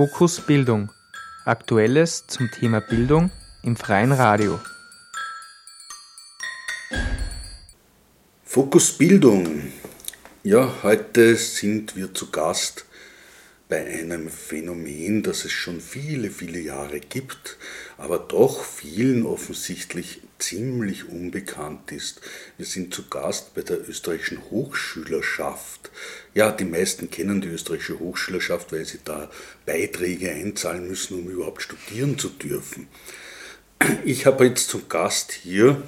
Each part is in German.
Fokus Bildung. Aktuelles zum Thema Bildung im freien Radio. Fokus Bildung. Ja, heute sind wir zu Gast bei einem Phänomen, das es schon viele, viele Jahre gibt, aber doch vielen offensichtlich ziemlich unbekannt ist. Wir sind zu Gast bei der österreichischen Hochschülerschaft. Ja, die meisten kennen die österreichische Hochschülerschaft, weil sie da Beiträge einzahlen müssen, um überhaupt studieren zu dürfen. Ich habe jetzt zum Gast hier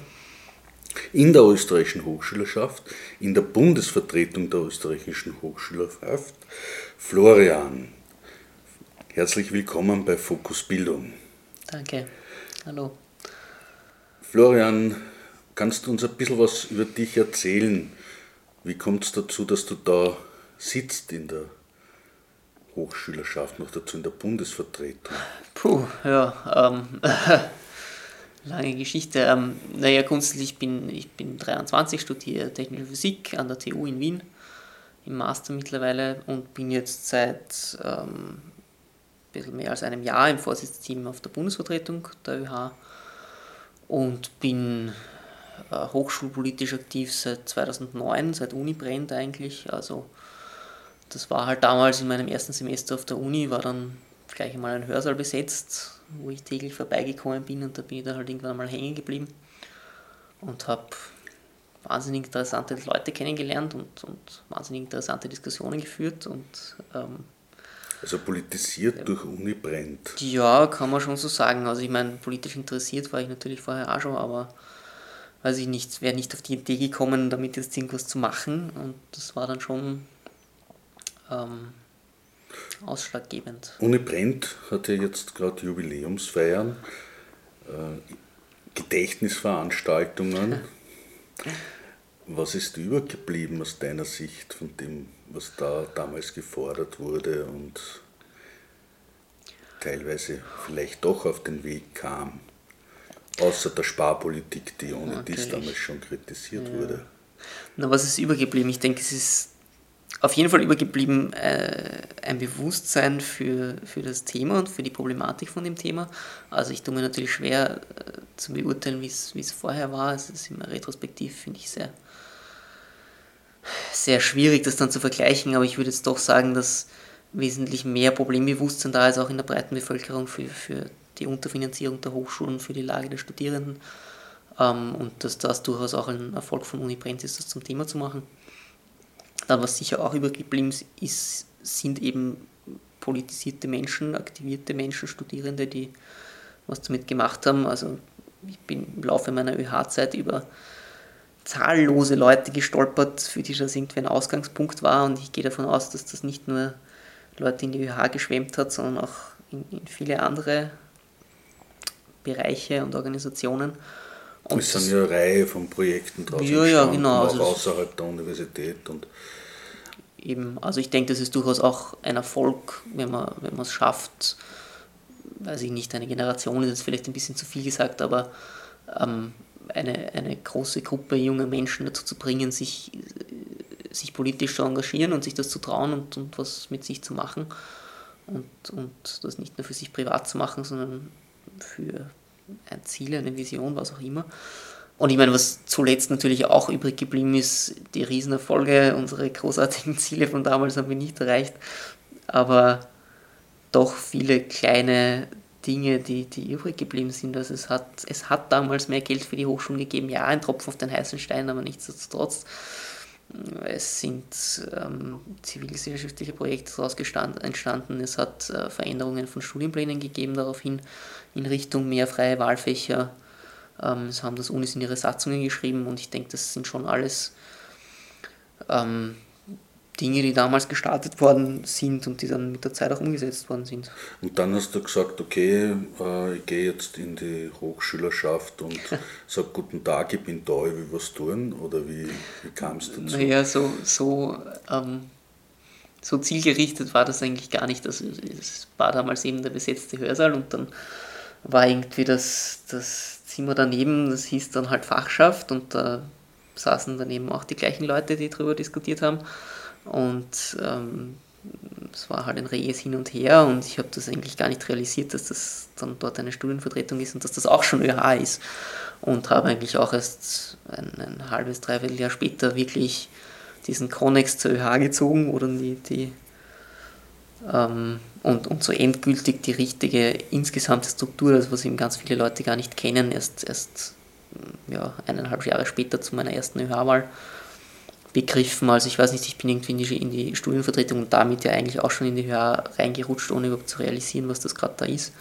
in der österreichischen Hochschülerschaft, in der Bundesvertretung der österreichischen Hochschülerschaft, Florian. Herzlich willkommen bei Fokus Bildung. Danke. Hallo. Florian, kannst du uns ein bisschen was über dich erzählen? Wie kommt es dazu, dass du da sitzt in der Hochschülerschaft, noch dazu in der Bundesvertretung? Puh, ja, ähm, lange Geschichte. Ähm, naja, grundsätzlich bin ich bin 23, studiere Technische Physik an der TU in Wien, im Master mittlerweile und bin jetzt seit ähm, ein bisschen mehr als einem Jahr im Vorsitzteam auf der Bundesvertretung der ÖH und bin äh, hochschulpolitisch aktiv seit 2009, seit Uni brennt eigentlich. Also das war halt damals in meinem ersten Semester auf der Uni, war dann gleich einmal ein Hörsaal besetzt, wo ich täglich vorbeigekommen bin und da bin ich dann halt irgendwann einmal hängen geblieben und habe wahnsinnig interessante Leute kennengelernt und, und wahnsinnig interessante Diskussionen geführt und ähm, also politisiert ja, durch Uni brennt. Ja, kann man schon so sagen. Also ich meine, politisch interessiert war ich natürlich vorher auch schon, aber weiß ich nicht, wäre nicht auf die Idee gekommen, damit jetzt irgendwas zu machen und das war dann schon ähm, ausschlaggebend. Uni Brennt hat ja jetzt gerade Jubiläumsfeiern, äh, Gedächtnisveranstaltungen. Was ist übergeblieben aus deiner Sicht von dem, was da damals gefordert wurde und teilweise vielleicht doch auf den Weg kam? Außer der Sparpolitik, die ohne Natürlich. dies damals schon kritisiert ja. wurde. Na, was ist übergeblieben? Ich denke, es ist auf jeden Fall übergeblieben äh, ein Bewusstsein für, für das Thema und für die Problematik von dem Thema. Also ich tue mir natürlich schwer äh, zu beurteilen, wie es vorher war. Es ist immer retrospektiv, finde ich, sehr, sehr schwierig, das dann zu vergleichen, aber ich würde jetzt doch sagen, dass wesentlich mehr Problembewusstsein da ist, auch in der breiten Bevölkerung für, für die Unterfinanzierung der Hochschulen, für die Lage der Studierenden ähm, und dass das durchaus auch ein Erfolg von Uni Brenz ist, das zum Thema zu machen. Dann, was sicher auch übergeblieben ist, sind eben politisierte Menschen, aktivierte Menschen, Studierende, die was damit gemacht haben. Also ich bin im Laufe meiner ÖH-Zeit über zahllose Leute gestolpert, für die das irgendwie ein Ausgangspunkt war und ich gehe davon aus, dass das nicht nur Leute in die ÖH geschwemmt hat, sondern auch in, in viele andere Bereiche und Organisationen. Und es sind ja eine Reihe von Projekten draus ja, ja, genau. auch also außerhalb der Universität. Und eben, also ich denke, das ist durchaus auch ein Erfolg, wenn man wenn es schafft, weiß ich nicht, eine Generation ist jetzt vielleicht ein bisschen zu viel gesagt, aber ähm, eine, eine große Gruppe junger Menschen dazu zu bringen, sich, sich politisch zu engagieren und sich das zu trauen und, und was mit sich zu machen und, und das nicht nur für sich privat zu machen, sondern für ein Ziel, eine Vision, was auch immer. Und ich meine, was zuletzt natürlich auch übrig geblieben ist, die Riesenerfolge, unsere großartigen Ziele von damals haben wir nicht erreicht, aber doch viele kleine Dinge, die, die übrig geblieben sind. Also es hat, es hat damals mehr Geld für die Hochschulen gegeben, ja, ein Tropfen auf den heißen Stein, aber nichtsdestotrotz. Es sind ähm, zivilgesellschaftliche Projekte daraus entstanden. Es hat äh, Veränderungen von Studienplänen gegeben daraufhin in Richtung mehr freie Wahlfächer. Ähm, es haben das Unis in ihre Satzungen geschrieben und ich denke, das sind schon alles ähm, Dinge, die damals gestartet worden sind und die dann mit der Zeit auch umgesetzt worden sind. Und dann hast du gesagt, okay, äh, ich gehe jetzt in die Hochschülerschaft und sage guten Tag, ich bin da, ich will was tun oder wie, wie kam es dazu? Naja, so, so, ähm, so zielgerichtet war das eigentlich gar nicht. Also, es war damals eben der besetzte Hörsaal und dann war irgendwie das, das Zimmer daneben, das hieß dann halt Fachschaft und da saßen daneben auch die gleichen Leute, die darüber diskutiert haben. Und ähm, das war halt ein reges Hin und Her und ich habe das eigentlich gar nicht realisiert, dass das dann dort eine Studienvertretung ist und dass das auch schon ÖH ist. Und habe eigentlich auch erst ein, ein halbes, dreiviertel Jahr später wirklich diesen Connex zur ÖH gezogen oder die, die ähm, und, und so endgültig die richtige insgesamte Struktur, das was eben ganz viele Leute gar nicht kennen, erst, erst ja, eineinhalb Jahre später zu meiner ersten ÖH-Wahl begriffen. Also ich weiß nicht, ich bin irgendwie in die, in die Studienvertretung und damit ja eigentlich auch schon in die ÖH reingerutscht, ohne überhaupt zu realisieren, was das gerade da ist.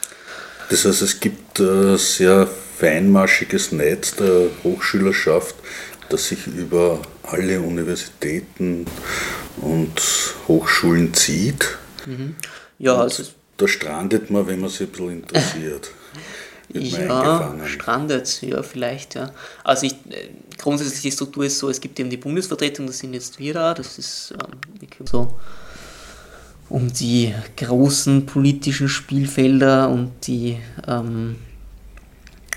Das heißt, es gibt ein sehr feinmaschiges Netz der Hochschülerschaft, das sich über alle Universitäten und Hochschulen zieht. Mhm. Ja, also da strandet man, wenn man sich ein bisschen interessiert. ja, strandet, ja, vielleicht, ja. Also ich, äh, grundsätzlich die Struktur ist so, es gibt eben die Bundesvertretung, das sind jetzt wir da, das ist ähm, so um die großen politischen Spielfelder und die, ähm,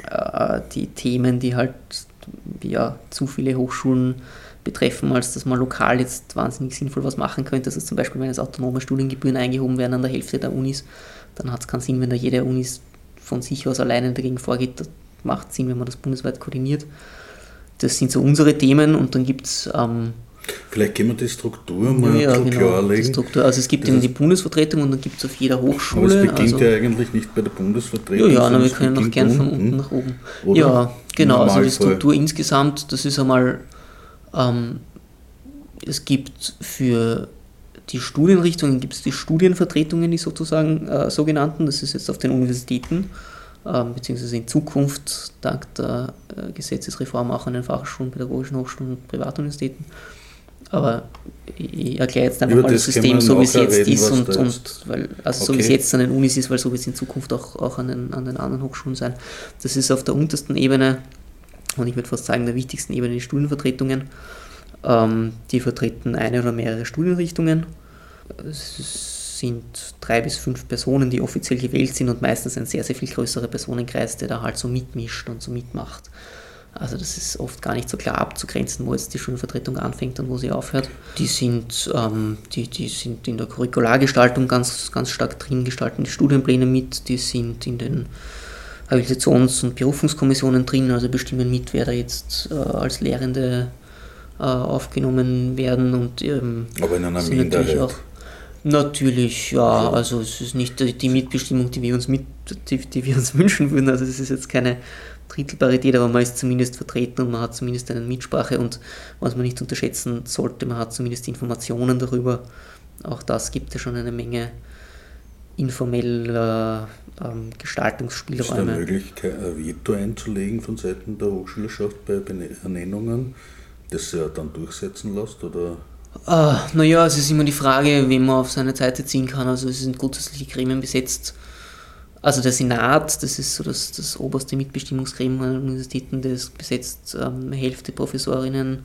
äh, die Themen, die halt ja, zu viele Hochschulen betreffen, als dass man lokal jetzt wahnsinnig sinnvoll was machen könnte. Also zum Beispiel, wenn jetzt autonome Studiengebühren eingehoben werden an der Hälfte der Unis, dann hat es keinen Sinn, wenn da jede Unis von sich aus alleine dagegen vorgeht. Das macht Sinn, wenn man das bundesweit koordiniert. Das sind so unsere Themen und dann gibt es ähm, Vielleicht können wir die Struktur mal ja, genau, klarlegen. Struktur. Also es gibt eben die Bundesvertretung und dann gibt es auf jeder Hochschule. Aber es beginnt also, ja eigentlich nicht bei der Bundesvertretung. Ja, ja, wir können noch gern von unten nach oben. Oder ja, genau, also die Struktur insgesamt, das ist einmal ähm, es gibt für die Studienrichtungen gibt es die Studienvertretungen, die sozusagen äh, sogenannten, das ist jetzt auf den Universitäten, äh, beziehungsweise in Zukunft dank der äh, Gesetzesreform auch an den Fachschulen, pädagogischen Hochschulen und Privatuniversitäten. Aber ich erkläre jetzt einfach Über mal das, System, so wie es jetzt reden, ist und, und weil, also okay. so wie es jetzt an den Unis ist, weil so wird es in Zukunft auch, auch an, den, an den anderen Hochschulen sein. Das ist auf der untersten Ebene und ich würde fast sagen, der wichtigsten Ebene die Studienvertretungen. Ähm, die vertreten eine oder mehrere Studienrichtungen. Es sind drei bis fünf Personen, die offiziell gewählt sind und meistens ein sehr, sehr viel größerer Personenkreis, der da halt so mitmischt und so mitmacht. Also das ist oft gar nicht so klar abzugrenzen, wo jetzt die Studienvertretung anfängt und wo sie aufhört. Die sind, ähm, die, die sind in der Curriculargestaltung ganz, ganz stark drin, gestalten die Studienpläne mit, die sind in den Habilitations- und Berufungskommissionen drin, also bestimmen mit, wer da jetzt äh, als Lehrende äh, aufgenommen werden und ähm, aber in einer Minderheit. Auch, natürlich, ja, also es ist nicht die Mitbestimmung, die wir uns mit, die, die wir uns wünschen würden. Also es ist jetzt keine Drittelparität, aber man ist zumindest vertreten und man hat zumindest eine Mitsprache und was man nicht unterschätzen sollte, man hat zumindest Informationen darüber. Auch das gibt ja schon eine Menge informeller ähm, Gestaltungsspielräume. Ist es möglich, ein Veto einzulegen von Seiten der Hochschülerschaft bei Ernennungen, das ja dann durchsetzen lässt? Oder? Uh, naja, es ist immer die Frage, wen man auf seine Seite ziehen kann. Also es sind grundsätzliche Gremien besetzt. Also der Senat, das ist so das, das oberste Mitbestimmungsgremium an Universitäten, das besetzt ähm, Hälfte Professorinnen,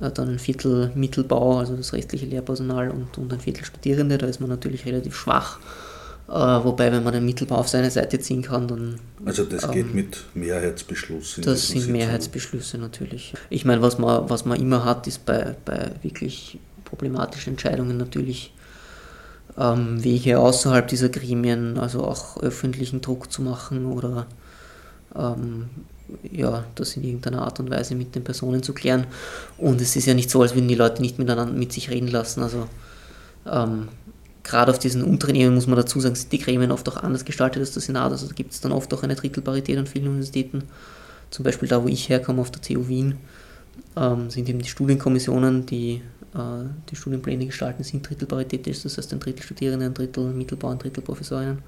äh, dann ein Viertel Mittelbau, also das restliche Lehrpersonal und, und ein Viertel Studierende. Da ist man natürlich relativ schwach. Äh, wobei, wenn man den Mittelbau auf seine Seite ziehen kann, dann. Also, das geht ähm, mit Mehrheitsbeschluss. In das sind Sitzung. Mehrheitsbeschlüsse natürlich. Ich meine, was man, was man immer hat, ist bei, bei wirklich problematischen Entscheidungen natürlich ähm, Wege außerhalb dieser Gremien, also auch öffentlichen Druck zu machen oder ähm, ja, das in irgendeiner Art und Weise mit den Personen zu klären. Und es ist ja nicht so, als würden die Leute nicht miteinander mit sich reden lassen. Also ähm, gerade auf diesen unteren Ebenen muss man dazu sagen, sind die Gremien oft auch anders gestaltet als der Senat. Also da gibt es dann oft auch eine Drittelparität an vielen Universitäten. Zum Beispiel da, wo ich herkomme, auf der TU Wien, ähm, sind eben die Studienkommissionen, die äh, die Studienpläne gestalten, sind Drittelparität ist. Das heißt ein Drittel Studierende, ein Drittel Mittelbau, ein Drittel Professorinnen.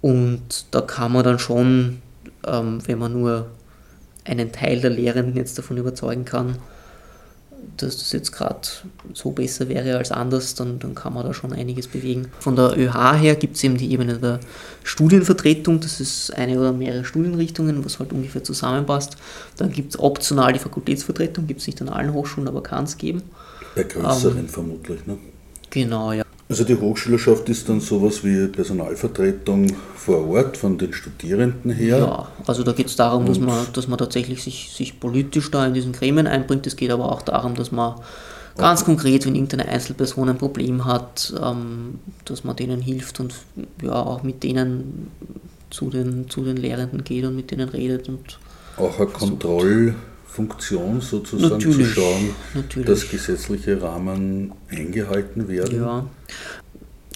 Und da kann man dann schon, ähm, wenn man nur einen Teil der Lehrenden jetzt davon überzeugen kann, dass das jetzt gerade so besser wäre als anders, dann, dann kann man da schon einiges bewegen. Von der ÖH her gibt es eben die Ebene der Studienvertretung, das ist eine oder mehrere Studienrichtungen, was halt ungefähr zusammenpasst. Dann gibt es optional die Fakultätsvertretung, gibt es nicht an allen Hochschulen, aber kann es geben. Bei größeren ähm, vermutlich, ne? Genau, ja. Also die Hochschülerschaft ist dann sowas wie Personalvertretung vor Ort von den Studierenden her? Ja, also da geht es darum, dass man, dass man tatsächlich sich, sich politisch da in diesen Gremien einbringt. Es geht aber auch darum, dass man Ganz konkret, wenn irgendeine Einzelperson ein Problem hat, ähm, dass man denen hilft und ja auch mit denen zu den, zu den Lehrenden geht und mit denen redet. Und auch eine Kontrollfunktion sozusagen natürlich, zu schauen, natürlich. dass gesetzliche Rahmen eingehalten werden. Ja,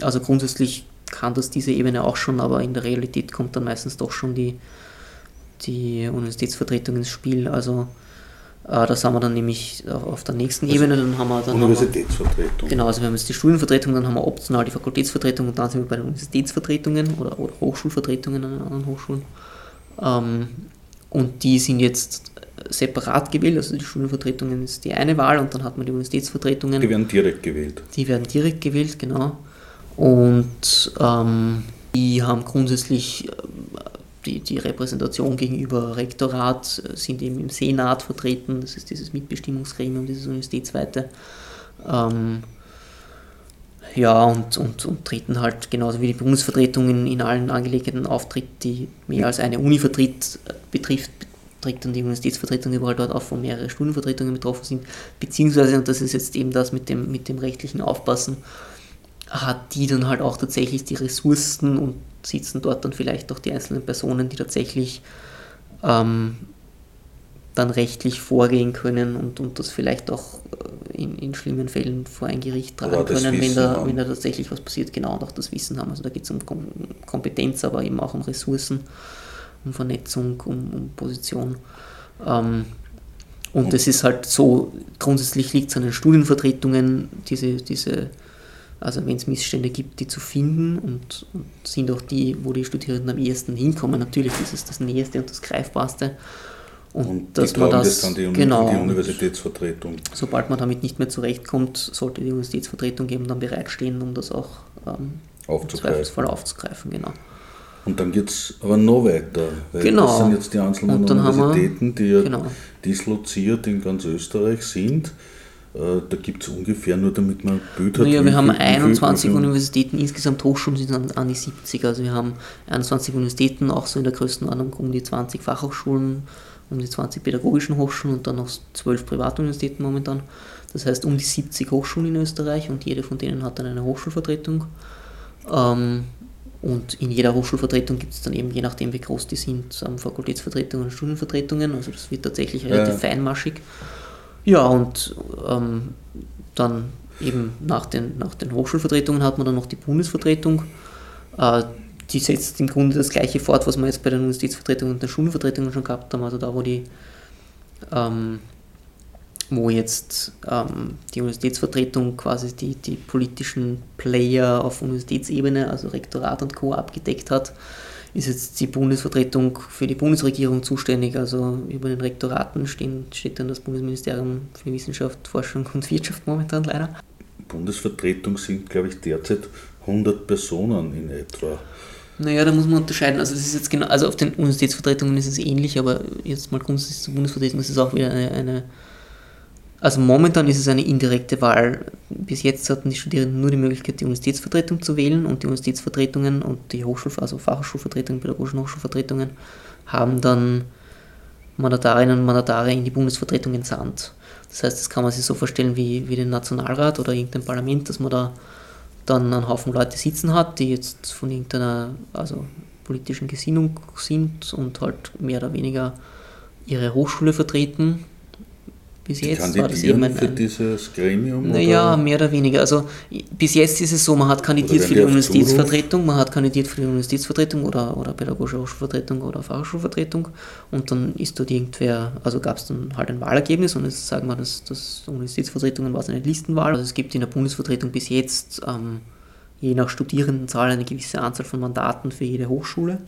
also grundsätzlich kann das diese Ebene auch schon, aber in der Realität kommt dann meistens doch schon die, die Universitätsvertretung ins Spiel. Also äh, das haben wir dann nämlich auf der nächsten also Ebene. Dann haben wir dann Universitätsvertretung. Haben wir, genau, also wir haben jetzt die Studienvertretung, dann haben wir optional die Fakultätsvertretung und dann sind wir bei den Universitätsvertretungen oder, oder Hochschulvertretungen an anderen Hochschulen. Ähm, und die sind jetzt separat gewählt, also die Studienvertretungen ist die eine Wahl und dann hat man die Universitätsvertretungen. Die werden direkt gewählt. Die werden direkt gewählt, genau. Und ähm, die haben grundsätzlich äh, die, die Repräsentation gegenüber Rektorat, äh, sind eben im Senat vertreten, das ist dieses Mitbestimmungsgremium, dieses universitätsweite. Ähm, ja, und, und, und treten halt genauso wie die Bundesvertretung in, in allen Angelegenheiten auftritt, die mehr als eine Uni vertritt, betrifft, trägt dann die Universitätsvertretung überall dort auf, wo mehrere Studienvertretungen betroffen sind, beziehungsweise, und das ist jetzt eben das mit dem, mit dem rechtlichen Aufpassen, hat die dann halt auch tatsächlich die Ressourcen und sitzen dort dann vielleicht auch die einzelnen Personen, die tatsächlich ähm, dann rechtlich vorgehen können und, und das vielleicht auch äh, in, in schlimmen Fällen vor ein Gericht tragen können, wenn da, wenn da tatsächlich was passiert, genau und auch das Wissen haben. Also da geht es um Kompetenz, aber eben auch um Ressourcen, um Vernetzung, um, um Position. Ähm, und es ist halt so, grundsätzlich liegt es an den Studienvertretungen, diese, diese also wenn es Missstände gibt, die zu finden und, und, sind auch die, wo die Studierenden am ehesten hinkommen. Natürlich ist es das Näheste und das Greifbarste. Und, und dass man das, das dann die, genau, die Universitätsvertretung. Sobald man damit nicht mehr zurechtkommt, sollte die Universitätsvertretung eben dann bereitstehen, um das auch ähm, aufzugreifen. aufzugreifen. Genau. Und dann geht es aber noch weiter, weil genau. das sind jetzt die einzelnen Universitäten, die ja genau. disloziert in ganz Österreich sind. Äh, da gibt es ungefähr, nur damit man ein Bild hat. Naja, wir haben 21 Universitäten, insgesamt Hochschulen sind an die 70. Also wir haben 21 Universitäten, auch so in der Größenordnung um die 20 Fachhochschulen, um die 20 pädagogischen Hochschulen und dann noch 12 Privatuniversitäten momentan. Das heißt um die 70 Hochschulen in Österreich und jede von denen hat dann eine Hochschulvertretung. Ähm, und in jeder Hochschulvertretung gibt es dann eben, je nachdem wie groß die sind, Fakultätsvertretungen und Studienvertretungen. Also das wird tatsächlich relativ ja. feinmaschig. Ja, und ähm, dann eben nach den, nach den Hochschulvertretungen hat man dann noch die Bundesvertretung. Äh, die setzt im Grunde das gleiche fort, was wir jetzt bei den Universitätsvertretungen und den Schulvertretungen schon gehabt haben. Also da, wo die ähm, wo jetzt ähm, die Universitätsvertretung quasi die, die politischen Player auf Universitätsebene, also Rektorat und Co. abgedeckt hat, ist jetzt die Bundesvertretung für die Bundesregierung zuständig. Also über den Rektoraten stehen, steht dann das Bundesministerium für Wissenschaft, Forschung und Wirtschaft momentan leider. Bundesvertretung sind, glaube ich, derzeit 100 Personen in etwa. Naja, da muss man unterscheiden. Also das ist jetzt genau, also auf den Universitätsvertretungen ist es ähnlich, aber jetzt mal grundsätzlich zur Bundesvertretung ist es auch wieder eine, eine also momentan ist es eine indirekte Wahl. Bis jetzt hatten die Studierenden nur die Möglichkeit, die Universitätsvertretung zu wählen und die Universitätsvertretungen und die Hochschul also Fachhochschulvertretungen, pädagogischen Hochschulvertretungen haben dann Mandatarinnen und Mandatare in die Bundesvertretung entsandt. Das heißt, das kann man sich so vorstellen wie, wie den Nationalrat oder irgendein Parlament, dass man da dann einen Haufen Leute sitzen hat, die jetzt von irgendeiner also politischen Gesinnung sind und halt mehr oder weniger ihre Hochschule vertreten bis jetzt war das eben ein, für dieses Gremium? Naja, mehr oder weniger. Also bis jetzt ist es so, man hat kandidiert für die Universitätsvertretung, man hat kandidiert für die Universitätsvertretung oder, oder Pädagogische Hochschulvertretung oder Fachhochschulvertretung und dann ist dort irgendwer, also gab es dann halt ein Wahlergebnis und jetzt sagen wir, dass das Universitätsvertretungen war es eine Listenwahl. Also es gibt in der Bundesvertretung bis jetzt ähm, je nach Studierendenzahl eine gewisse Anzahl von Mandaten für jede Hochschule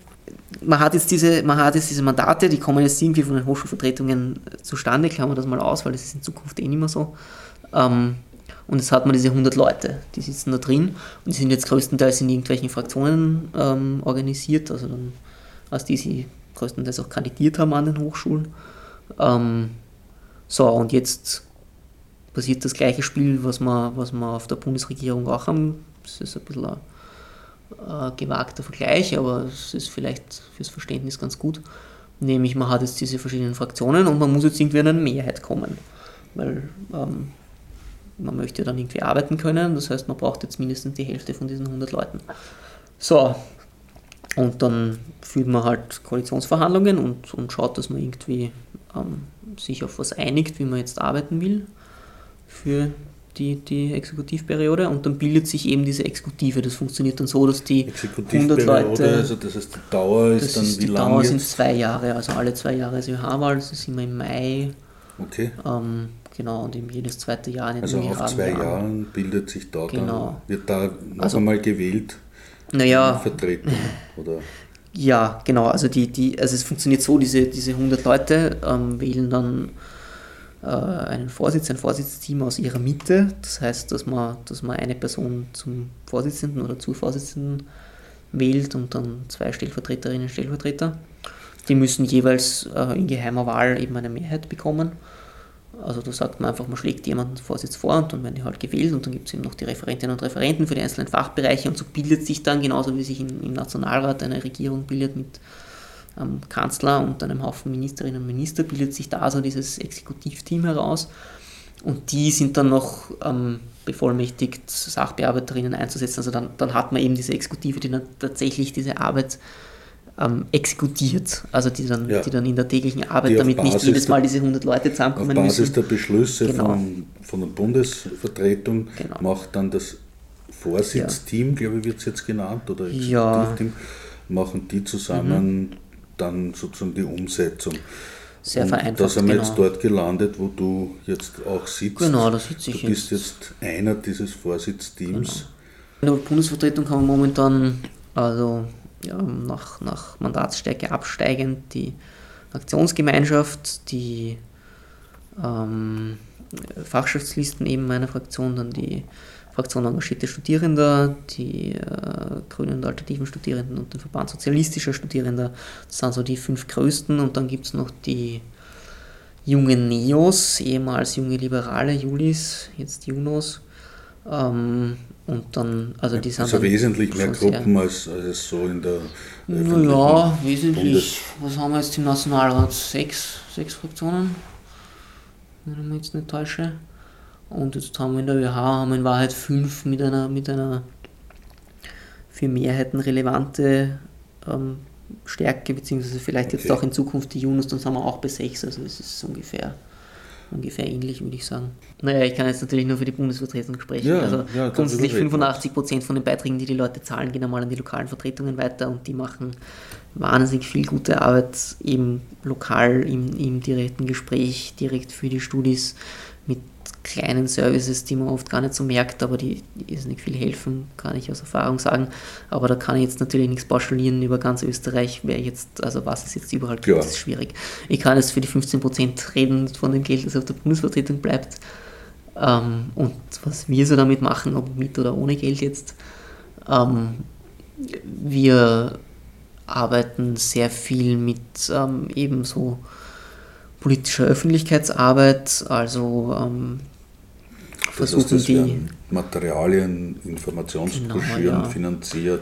man hat jetzt diese, man hat jetzt diese Mandate, die kommen jetzt irgendwie von den Hochschulvertretungen zustande, klammern das mal aus, weil das ist in Zukunft eh nicht mehr so. Ähm, und jetzt hat man diese 100 Leute, die sitzen da drin und die sind jetzt größtenteils in irgendwelchen Fraktionen ähm, organisiert, also dann, als die sie größtenteils auch kandidiert haben an den Hochschulen. Ähm, so, und jetzt passiert das gleiche Spiel, was wir, was wir auf der Bundesregierung auch haben. Das ist ein bisschen ein äh, gewagter Vergleich, aber es ist vielleicht fürs Verständnis ganz gut. Nämlich, man hat jetzt diese verschiedenen Fraktionen und man muss jetzt irgendwie an eine Mehrheit kommen. Weil ähm, man möchte dann irgendwie arbeiten können. Das heißt, man braucht jetzt mindestens die Hälfte von diesen 100 Leuten. So, und dann führt man halt Koalitionsverhandlungen und, und schaut, dass man irgendwie ähm, sich auf was einigt, wie man jetzt arbeiten will für die, die Exekutivperiode und dann bildet sich eben diese Exekutive. Das funktioniert dann so, dass die 100 Leute. Also das heißt, die Dauer ist dann ist, wie die lange? Dauer jetzt? sind zwei Jahre, also alle zwei Jahre ist ÖH-Wahl, das ist immer im Mai. Okay. Ähm, genau, und eben jedes zweite Jahr in Also den auf zwei Jahren bildet sich da Genau. dann, wird da noch Also- einmal gewählt, Naja, Vertretung oder Ja, genau. Also, die, die, also es funktioniert so, diese, diese 100 Leute ähm, wählen dann einen Vorsitz, ein Vorsitzteam aus ihrer Mitte. Das heißt, dass man, dass man eine Person zum Vorsitzenden oder zur Vorsitzenden wählt und dann zwei Stellvertreterinnen und Stellvertreter. Die müssen jeweils äh, in geheimer Wahl eben eine Mehrheit bekommen. Also da sagt man einfach, man schlägt jemanden den Vorsitz vor und dann werden die halt gewählt und dann gibt es eben noch die Referentinnen und Referenten für die einzelnen Fachbereiche und so bildet sich dann, genauso wie sich in, im Nationalrat eine Regierung bildet mit Kanzler und einem Haufen Ministerinnen und Minister, bildet sich da so dieses Exekutivteam heraus und die sind dann noch ähm, bevollmächtigt, Sachbearbeiterinnen einzusetzen. Also dann, dann hat man eben diese Exekutive, die dann tatsächlich diese Arbeit ähm, exekutiert, also die dann, Ja. die dann in der täglichen Arbeit, auf damit nicht jedes Mal diese 100 Leute auf zusammenkommen Basis müssen. der Beschlüsse Genau. von, von der Bundesvertretung Genau. macht dann das Vorsitzteam, glaube ich, wird es jetzt genannt, oder Ja. Exekutivteam, machen die zusammen dann sozusagen die Umsetzung. Sehr vereinfacht, Da sind wir genau. jetzt dort gelandet, wo du jetzt auch sitzt. Genau, da sitze ich Du bist jetzt einer dieses Vorsitzteams. In der Bundesvertretung kann man momentan, also ja, nach, nach Mandatsstärke absteigend, die Aktionsgemeinschaft, die ähm, Fachschaftslisten eben meiner Fraktion, dann die Fraktion engagierte Studierender, die äh, Grünen und Alternativen Studierenden und den Verband sozialistischer Studierender. Das sind so die fünf größten und dann gibt es noch die jungen Neos, ehemals junge Liberale, Julis, jetzt Junos. Ähm, und dann, also die sind Also wesentlich mehr Gruppen als, als es so in der Naja, öffentlichen wesentlich. Was haben wir jetzt im Nationalrat? Sechs, sechs Fraktionen, wenn ich mich jetzt nicht täusche. Und jetzt haben wir in der ÖH haben wir in Wahrheit fünf mit einer, mit einer für Mehrheiten relevante ähm, Stärke, beziehungsweise vielleicht jetzt Okay. auch in Zukunft die Junus, dann sind wir auch bei sechs, also es ist ungefähr, ungefähr ähnlich, würde ich sagen. Naja, ich kann jetzt natürlich nur für die Bundesvertretung sprechen. Ja, also ja, grundsätzlich reden wir. 85% von den Beiträgen, die die Leute zahlen, gehen einmal an die lokalen Vertretungen weiter und die machen wahnsinnig viel gute Arbeit eben lokal im, im direkten Gespräch, direkt für die Studis mit kleinen Services, die man oft gar nicht so merkt, aber die, die irrsinnig viel helfen, kann ich aus Erfahrung sagen. Aber da kann ich jetzt natürlich nichts pauschalieren über ganz Österreich, wer jetzt, also was es jetzt überall gibt, Ja. ist schwierig. Ich kann jetzt für die 15% reden von dem Geld, das auf der Bundesvertretung bleibt. Ähm, und was wir so damit machen, ob mit oder ohne Geld jetzt, ähm, wir arbeiten sehr viel mit ähm, eben so politischer Öffentlichkeitsarbeit, also ähm, Das heißt, versuchen die, Materialien, Informationsbroschüren Genau, ja. finanziert,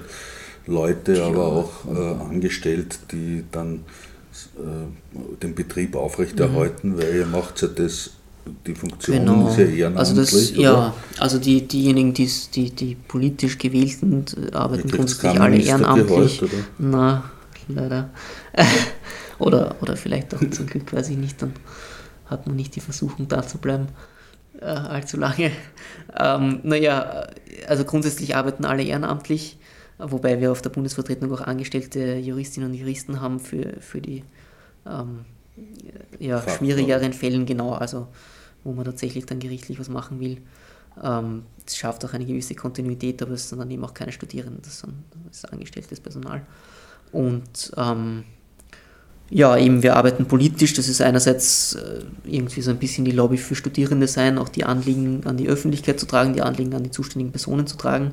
Leute Ja. aber auch äh, angestellt, die dann äh, den Betrieb aufrechterhalten, weil ihr macht ja das, die Funktion Mhm. Genau. ist ja ehrenamtlich, Also das, oder? ja, also die, diejenigen, die's- die, die politisch gewählten, äh, arbeiten grundsätzlich alle ehrenamtlich. oder? Na, leider. oder, oder vielleicht auch zum Glück, weiß ich nicht, dann hat man nicht die Versuchung, da zu bleiben äh, allzu lange. Ähm, naja, also grundsätzlich arbeiten alle ehrenamtlich, wobei wir auf der Bundesvertretung auch angestellte Juristinnen und Juristen haben für, für die ähm, ja, schwierigeren Fällen, genau, also wo man tatsächlich dann gerichtlich was machen will. Ähm, Es schafft auch eine gewisse Kontinuität, aber es sind dann eben auch keine Studierenden, das, sind, das ist angestelltes Personal. Und ähm, ja, eben wir arbeiten politisch, das ist einerseits äh, irgendwie so ein bisschen die Lobby für Studierende sein, auch die Anliegen an die Öffentlichkeit zu tragen, die Anliegen an die zuständigen Personen zu tragen.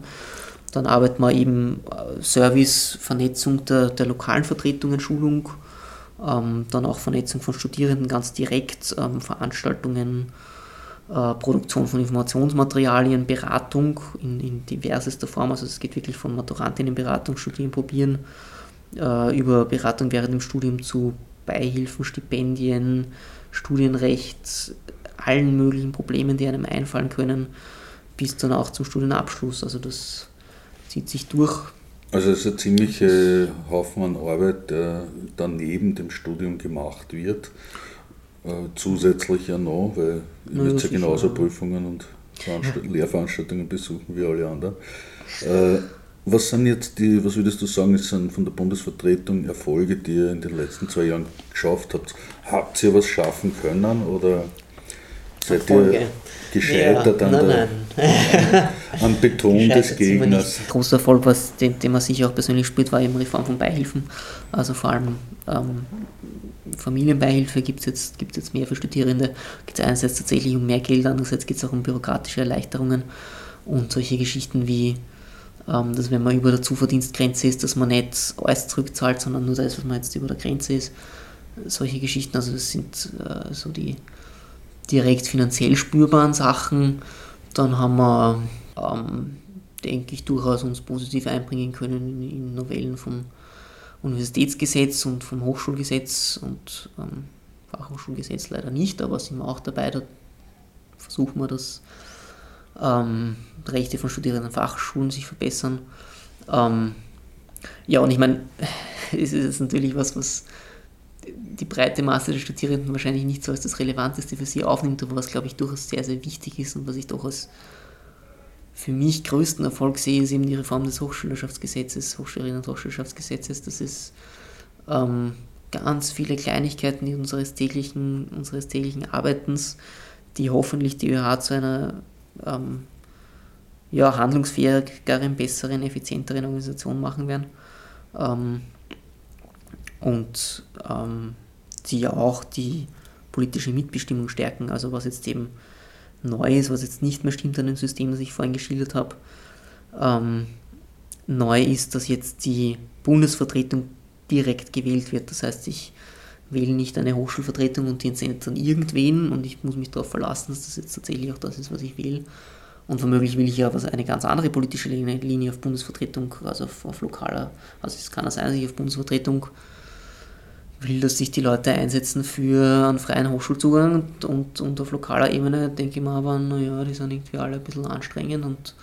Dann arbeiten wir eben äh, Service, Vernetzung der, der lokalen Vertretungen, Schulung, ähm, dann auch Vernetzung von Studierenden ganz direkt, ähm, Veranstaltungen, äh, Produktion von Informationsmaterialien, Beratung in, in diversester Form. Also es geht wirklich von Maturantinnenberatung, Studieren probieren, äh, über Beratung während dem Studium zu Beihilfen, Stipendien, Studienrecht, allen möglichen Problemen, die einem einfallen können, bis dann auch zum Studienabschluss. Also das zieht sich durch. Also es ist ein ziemlicher Haufen an Arbeit, der daneben dem Studium gemacht wird. Äh, zusätzlich ja noch, weil ihr müsst ja genauso Prüfungen und Lehrveranstaltungen besuchen wie alle anderen. Äh, was sind jetzt die, was würdest du sagen, sind von der Bundesvertretung Erfolge, die ihr in den letzten zwei Jahren geschafft habt? Habt ihr was schaffen können oder seid Erfolge. ihr gescheitert ja, an, nein, der, nein. am Beton des Gegners? Ein großer Erfolg, was, den, den man sicher auch persönlich spürt, war eben Reform von Beihilfen. Also vor allem ähm, Familienbeihilfe gibt es jetzt, gibt's jetzt mehr für Studierende. Geht es einerseits tatsächlich um mehr Geld, andererseits geht es auch um bürokratische Erleichterungen und solche Geschichten wie dass wenn man über der Zuverdienstgrenze ist, dass man nicht alles zurückzahlt, sondern nur das, was man jetzt über der Grenze ist. Solche Geschichten, also das sind äh, so die direkt finanziell spürbaren Sachen. Dann haben wir, ähm, denke ich, durchaus uns positiv einbringen können in, in Novellen vom Universitätsgesetz und vom Hochschulgesetz und ähm, Fachhochschulgesetz leider nicht, aber sind wir auch dabei, da versuchen wir das ähm, Rechte von Studierenden an Fachschulen sich verbessern. Ähm, ja, und ich meine, es ist jetzt natürlich was, was die breite Masse der Studierenden wahrscheinlich nicht so als das Relevanteste für sie aufnimmt, aber was, glaube ich, durchaus sehr, sehr wichtig ist und was ich doch als für mich größten Erfolg sehe, ist eben die Reform des Hochschulschaftsgesetzes, Hochschulerinnen und Hochschulschaftsgesetzes. Das ist ähm, ganz viele Kleinigkeiten unseres täglichen, unseres täglichen Arbeitens, die hoffentlich die ÖH zu einer ähm, ja, handlungsfähigeren, besseren, effizienteren Organisation machen werden. Ähm, und ähm, die ja auch die politische Mitbestimmung stärken. Also was jetzt eben neu ist, was jetzt nicht mehr stimmt an dem System, das ich vorhin geschildert habe. Ähm, neu ist, dass jetzt die Bundesvertretung direkt gewählt wird. Das heißt, ich wähle nicht eine Hochschulvertretung und die entsendet dann irgendwen und ich muss mich darauf verlassen, dass das jetzt tatsächlich auch das ist, was ich will. Und womöglich will ich ja eine ganz andere politische Linie auf Bundesvertretung, also auf, auf lokaler, also es kann das sein, dass ich auf Bundesvertretung will, dass sich die Leute einsetzen für einen freien Hochschulzugang und, und, auf lokaler Ebene denke ich mir aber, naja, die sind irgendwie alle ein bisschen anstrengend und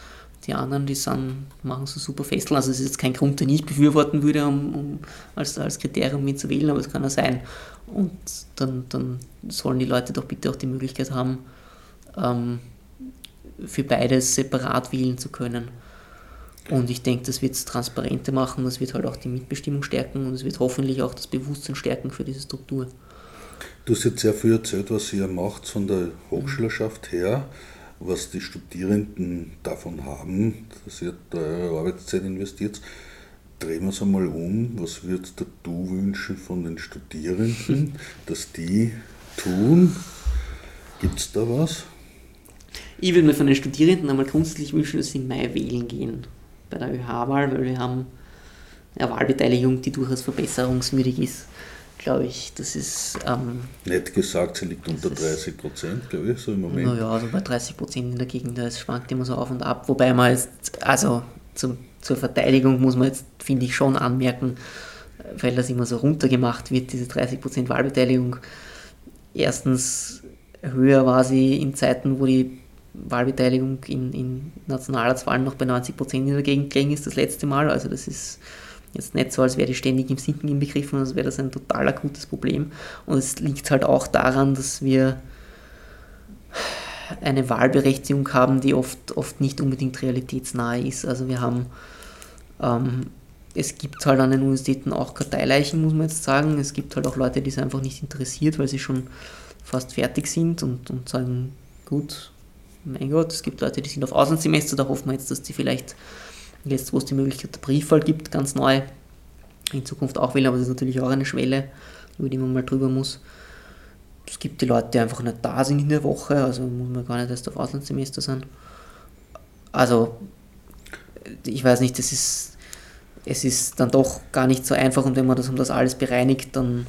die anderen, die sind, machen so super Festeln. Also es ist jetzt kein Grund, den ich befürworten würde, um, um als, als Kriterium ihn zu wählen, aber es kann ja sein. Und dann, dann sollen die Leute doch bitte auch die Möglichkeit haben, ähm, für beides separat wählen zu können. Und ich denke, das wird es transparenter machen, das wird halt auch die Mitbestimmung stärken und es wird hoffentlich auch das Bewusstsein stärken für diese Struktur. Du hast jetzt sehr viel erzählt, was ihr macht von der Hochschülerschaft her, was die Studierenden davon haben, dass ihr da eure Arbeitszeit investiert. Drehen wir es einmal um. Was würdest du wünschen von den Studierenden, dass die tun? Gibt es da was? Ich würde mir von den Studierenden einmal grundsätzlich wünschen, dass sie im Mai wählen gehen bei der ÖH-Wahl, weil wir haben eine Wahlbeteiligung, die durchaus verbesserungswürdig ist, glaube ich. Das ist. Ähm, Nett gesagt, sie liegt unter 30 Prozent, glaube ich, so im Moment. Naja, also bei 30 Prozent in der Gegend, das schwankt immer so auf und ab. Wobei man jetzt, also zum, zur Verteidigung muss man jetzt, finde ich, schon anmerken, weil das immer so runtergemacht wird, diese 30 Prozent Wahlbeteiligung. Erstens höher war sie in Zeiten, wo die Wahlbeteiligung in, in Nationalratswahlen noch bei 90 Prozent in der Gegend gelegen ist, das letzte Mal. Also das ist jetzt nicht so, als wäre die ständig im Sinken inbegriffen, als wäre das ein total akutes Problem. Und es liegt halt auch daran, dass wir eine Wahlberechtigung haben, die oft, oft nicht unbedingt realitätsnahe ist. Also wir haben, ähm, es gibt halt an den Universitäten auch Karteileichen, muss man jetzt sagen. Es gibt halt auch Leute, die es einfach nicht interessiert, weil sie schon fast fertig sind und, und sagen, gut, mein Gott, es gibt Leute, die sind auf Auslandssemester, da hoffen wir jetzt, dass die vielleicht jetzt, wo es die Möglichkeit der Briefwahl gibt, ganz neu in Zukunft auch wählen, aber das ist natürlich auch eine Schwelle, über die man mal drüber muss. Es gibt die Leute, die einfach nicht da sind in der Woche, also muss man gar nicht erst auf Auslandssemester sein. Also, ich weiß nicht, das ist, es ist dann doch gar nicht so einfach und wenn man das um das alles bereinigt, dann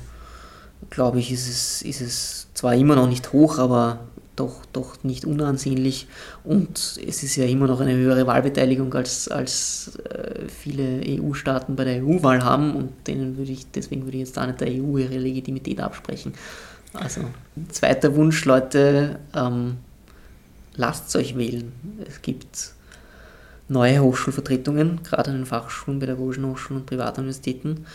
glaube ich, ist es, ist es zwar immer noch nicht hoch, aber doch, doch nicht unansehnlich und es ist ja immer noch eine höhere Wahlbeteiligung als, als äh, viele EU-Staaten bei der EU-Wahl haben und denen würde ich, deswegen würde ich jetzt da nicht der EU ihre Legitimität absprechen. Also, zweiter Wunsch, Leute, ähm, lasst euch wählen. Es gibt neue Hochschulvertretungen, gerade an den Fachschulen, pädagogischen Hochschulen und Privatuniversitäten,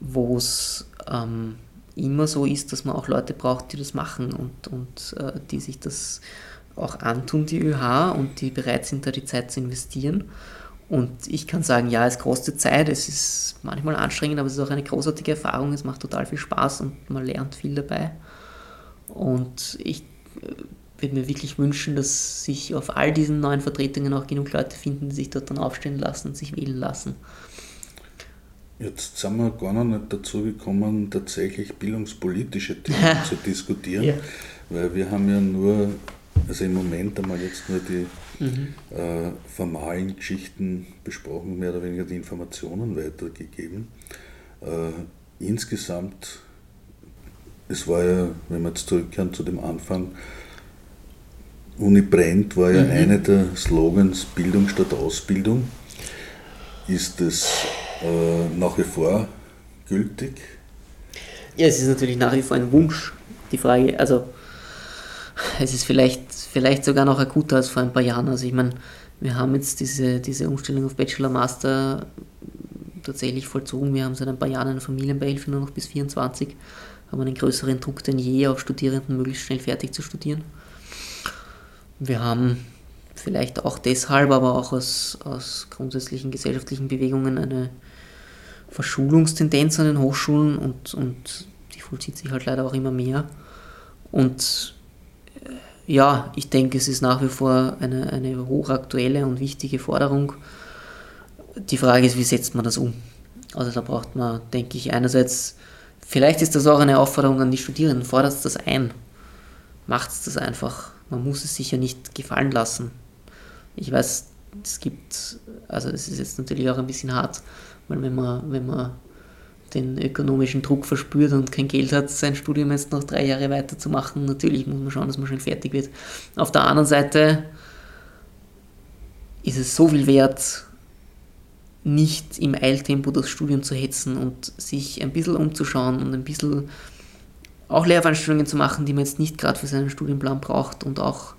wo es ähm, immer so ist, dass man auch Leute braucht, die das machen und, und äh, die sich das auch antun, die ÖH, und die bereit sind, da die Zeit zu investieren. Und ich kann sagen, ja, es kostet Zeit, es ist manchmal anstrengend, aber es ist auch eine großartige Erfahrung, es macht total viel Spaß und man lernt viel dabei. Und ich äh, würde mir wirklich wünschen, dass sich auf all diesen neuen Vertretungen auch genug Leute finden, die sich dort dann aufstellen lassen und sich wählen lassen. Jetzt sind wir gar noch nicht dazu gekommen, tatsächlich bildungspolitische Themen zu diskutieren, ja. weil wir haben ja nur, also im Moment einmal jetzt nur die mhm. äh, formalen Geschichten besprochen, mehr oder weniger die Informationen weitergegeben. Äh, insgesamt, es war ja, wenn wir jetzt zurückkehren zu dem Anfang, Uni brennt war ja mhm. einer der Slogans Bildung statt Ausbildung. Ist es äh, nach wie vor gültig? Ja, es ist natürlich nach wie vor ein Wunsch. Die Frage, also es ist vielleicht, vielleicht sogar noch akuter als vor ein paar Jahren. Also ich meine, wir haben jetzt diese, diese Umstellung auf Bachelor Master tatsächlich vollzogen. Wir haben seit ein paar Jahren eine Familienbeihilfe nur noch bis 24, haben einen größeren Druck denn je auf Studierenden möglichst schnell fertig zu studieren. Wir haben vielleicht auch deshalb, aber auch aus, aus grundsätzlichen gesellschaftlichen Bewegungen eine Verschulungstendenz an den Hochschulen und, und die vollzieht sich halt leider auch immer mehr. Und äh, ja, ich denke, es ist nach wie vor eine, eine hochaktuelle und wichtige Forderung. Die Frage ist, wie setzt man das um? Also da braucht man, denke ich, einerseits, vielleicht ist das auch eine Aufforderung an die Studierenden, fordert das ein, macht das einfach man muss es sich ja nicht gefallen lassen. Ich weiß, es gibt, also es ist jetzt natürlich auch ein bisschen hart, weil wenn man, wenn man den ökonomischen Druck verspürt und kein Geld hat, sein Studium jetzt noch drei Jahre weiterzumachen, natürlich muss man schauen, dass man schon fertig wird. Auf der anderen Seite ist es so viel wert, nicht im Eiltempo das Studium zu hetzen und sich ein bisschen umzuschauen und ein bisschen auch Lehrveranstaltungen zu machen, die man jetzt nicht gerade für seinen Studienplan braucht und auch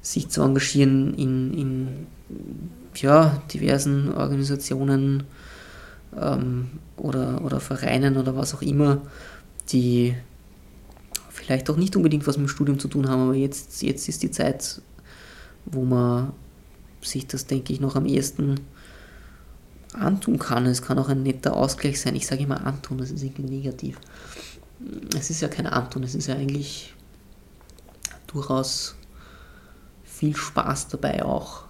sich zu engagieren in, in ja, diversen Organisationen ähm, oder, oder Vereinen oder was auch immer, die vielleicht auch nicht unbedingt was mit dem Studium zu tun haben, aber jetzt, jetzt ist die Zeit, wo man sich das, denke ich, noch am ehesten antun kann. Es kann auch ein netter Ausgleich sein. Ich sage immer antun, das ist irgendwie negativ es ist ja kein Antun, es ist ja eigentlich durchaus viel Spaß dabei auch.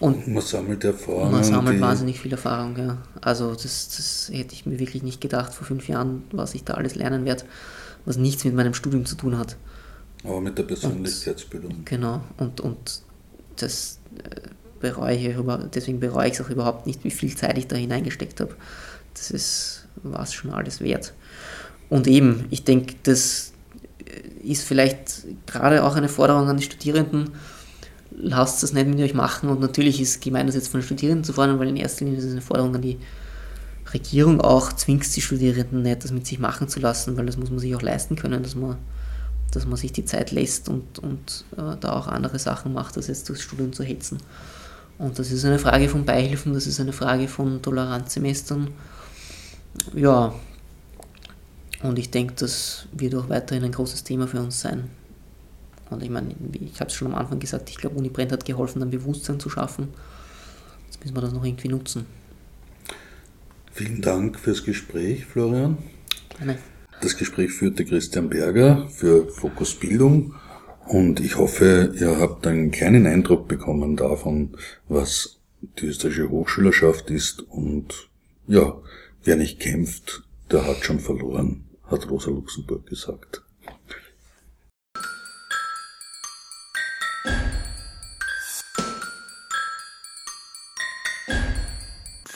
Und man sammelt Erfahrung. Man sammelt wahnsinnig viel Erfahrung, ja. Also das, das hätte ich mir wirklich nicht gedacht vor fünf Jahren, was ich da alles lernen werde, was nichts mit meinem Studium zu tun hat. Aber mit der Persönlichkeitsbildung. Und, genau, und, und das äh, bereue ich, deswegen bereue ich es auch überhaupt nicht, wie viel Zeit ich da hineingesteckt habe. Das ist, war es schon alles wert. Und eben, ich denke, das ist vielleicht gerade auch eine Forderung an die Studierenden, lasst das nicht mit euch machen. Und natürlich ist gemeint, das jetzt von den Studierenden zu fordern, weil in erster Linie ist es eine Forderung an die Regierung auch, zwingt die Studierenden nicht, das mit sich machen zu lassen, weil das muss man sich auch leisten können, dass man, dass man sich die Zeit lässt und, und äh, da auch andere Sachen macht, als jetzt durchs Studium zu hetzen. Und das ist eine Frage von Beihilfen, das ist eine Frage von Toleranzsemestern. Ja, und ich denke, das wird auch weiterhin ein großes Thema für uns sein. Und ich meine, ich habe es schon am Anfang gesagt, ich glaube, Uni Brent hat geholfen, ein Bewusstsein zu schaffen. Jetzt müssen wir das noch irgendwie nutzen. Vielen Dank fürs Gespräch, Florian. Gerne. Das Gespräch führte Christian Berger für Fokus Bildung und ich hoffe, ihr habt einen kleinen Eindruck bekommen davon, was die österreichische Hochschülerschaft ist und ja, wer nicht kämpft, der hat schon verloren hat Rosa Luxemburg gesagt.